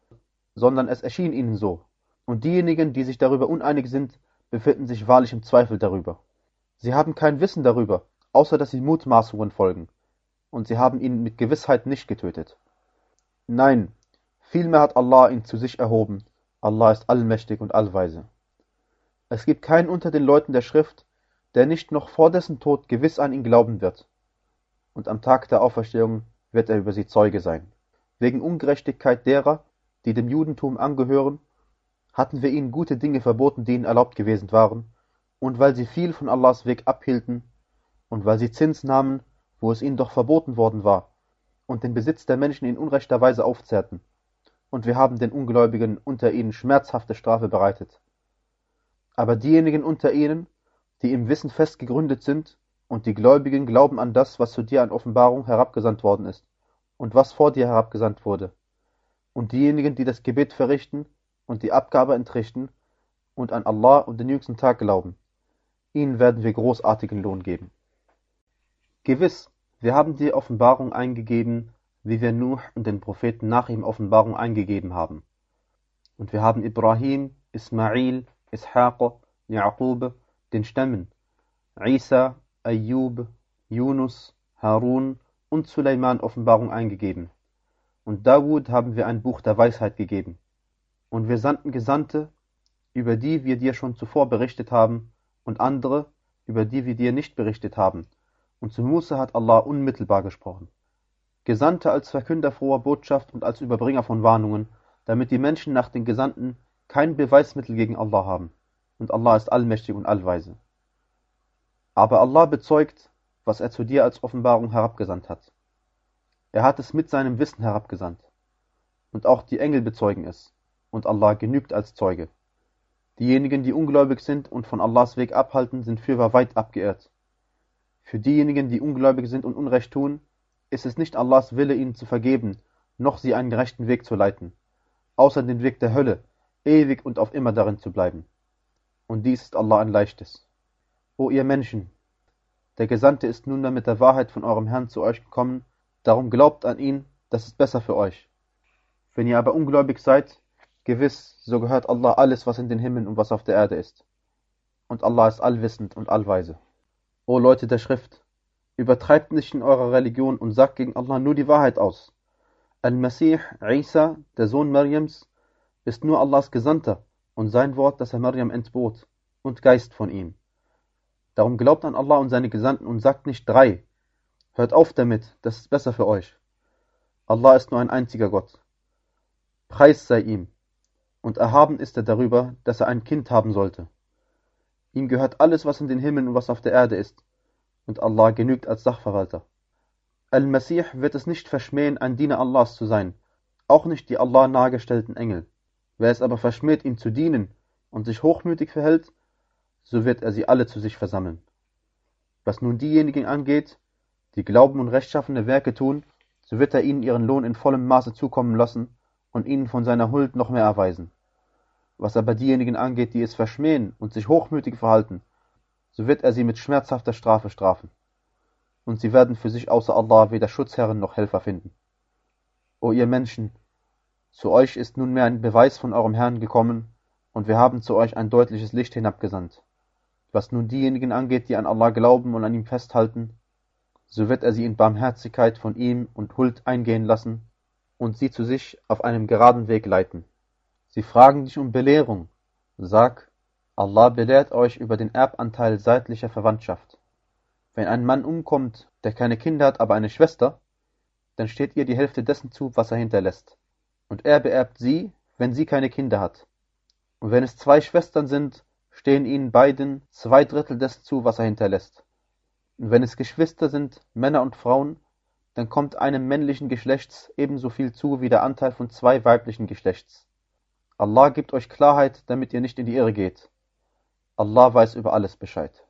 Speaker 1: sondern es erschien ihnen so. Und diejenigen, die sich darüber uneinig sind, befinden sich wahrlich im Zweifel darüber. Sie haben kein Wissen darüber, außer dass sie Mutmaßungen folgen, und sie haben ihn mit Gewissheit nicht getötet. Nein, vielmehr hat Allah ihn zu sich erhoben. Allah ist allmächtig und allweise. Es gibt keinen unter den Leuten der Schrift, der nicht noch vor dessen Tod gewiss an ihn glauben wird und am Tag der Auferstehung wird er über sie Zeuge sein. Wegen Ungerechtigkeit derer, die dem Judentum angehören, hatten wir ihnen gute Dinge verboten, die ihnen erlaubt gewesen waren, und weil sie viel von Allahs Weg abhielten, und weil sie Zins nahmen, wo es ihnen doch verboten worden war, und den Besitz der Menschen in unrechter Weise aufzehrten. Und wir haben den Ungläubigen unter ihnen schmerzhafte Strafe bereitet. Aber diejenigen unter ihnen, die im Wissen fest gegründet sind und die Gläubigen glauben an das, was zu dir an Offenbarung herabgesandt worden ist und was vor dir herabgesandt wurde. Und diejenigen, die das Gebet verrichten und die Abgabe entrichten und an Allah und den jüngsten Tag glauben, ihnen werden wir großartigen Lohn geben. Gewiss, wir haben dir Offenbarung eingegeben, wie wir Nuh und den Propheten nach ihm Offenbarung eingegeben haben. Und wir haben Ibrahim, Ismail, Ishaq, Jaqub, den Stämmen, Isa Ayyub, Yunus, Harun und Suleiman Offenbarung eingegeben. Und Dawud haben wir ein Buch der Weisheit gegeben. Und wir sandten Gesandte, über die wir dir schon zuvor berichtet haben, und andere, über die wir dir nicht berichtet haben. Und zu Musa hat Allah unmittelbar gesprochen. Gesandte als Verkünder froher Botschaft und als Überbringer von Warnungen, damit die Menschen nach den Gesandten kein Beweismittel gegen Allah haben. Und Allah ist allmächtig und allweise. Aber Allah bezeugt, was er zu dir als Offenbarung herabgesandt hat. Er hat es mit seinem Wissen herabgesandt. Und auch die Engel bezeugen es. Und Allah genügt als Zeuge. Diejenigen, die ungläubig sind und von Allahs Weg abhalten, sind fürwahr weit abgeirrt. Für diejenigen, die ungläubig sind und Unrecht tun, ist es nicht Allahs Wille, ihnen zu vergeben, noch sie einen gerechten Weg zu leiten, außer den Weg der Hölle, ewig und auf immer darin zu bleiben. Und dies ist Allah ein leichtes. O ihr Menschen, der Gesandte ist nunmehr mit der Wahrheit von eurem Herrn zu euch gekommen, darum glaubt an ihn, das ist besser für euch. Wenn ihr aber ungläubig seid, gewiss, so gehört Allah alles, was in den Himmeln und was auf der Erde ist. Und Allah ist allwissend und allweise. O Leute der Schrift, übertreibt nicht in eurer Religion und sagt gegen Allah nur die Wahrheit aus. Al-Masih, Isa, der Sohn Mariams, ist nur Allahs Gesandter und sein Wort, das er Maryam entbot, und Geist von ihm. Darum glaubt an Allah und seine Gesandten und sagt nicht drei. Hört auf damit, das ist besser für euch. Allah ist nur ein einziger Gott. Preis sei ihm. Und erhaben ist er darüber, dass er ein Kind haben sollte. Ihm gehört alles, was in den Himmeln und was auf der Erde ist. Und Allah genügt als Sachverwalter. Al-Masih wird es nicht verschmähen, ein Diener Allahs zu sein, auch nicht die Allah nahegestellten Engel. Wer es aber verschmäht, ihm zu dienen und sich hochmütig verhält, so wird er sie alle zu sich versammeln. Was nun diejenigen angeht, die Glauben und rechtschaffene Werke tun, so wird er ihnen ihren Lohn in vollem Maße zukommen lassen und ihnen von seiner Huld noch mehr erweisen. Was aber diejenigen angeht, die es verschmähen und sich hochmütig verhalten, so wird er sie mit schmerzhafter Strafe strafen. Und sie werden für sich außer Allah weder Schutzherren noch Helfer finden. O ihr Menschen, zu euch ist nunmehr ein Beweis von eurem Herrn gekommen, und wir haben zu euch ein deutliches Licht hinabgesandt. Was nun diejenigen angeht, die an Allah glauben und an ihm festhalten, so wird er sie in Barmherzigkeit von ihm und Huld eingehen lassen und sie zu sich auf einem geraden Weg leiten. Sie fragen dich um Belehrung. Sag, Allah belehrt euch über den Erbanteil seitlicher Verwandtschaft. Wenn ein Mann umkommt, der keine Kinder hat, aber eine Schwester, dann steht ihr die Hälfte dessen zu, was er hinterlässt. Und er beerbt sie, wenn sie keine Kinder hat. Und wenn es zwei Schwestern sind, stehen ihnen beiden zwei Drittel dessen zu, was er hinterlässt. Und wenn es Geschwister sind, Männer und Frauen, dann kommt einem männlichen Geschlechts ebenso viel zu wie der Anteil von zwei weiblichen Geschlechts. Allah gibt euch Klarheit, damit ihr nicht in die Irre geht. Allah weiß über alles Bescheid.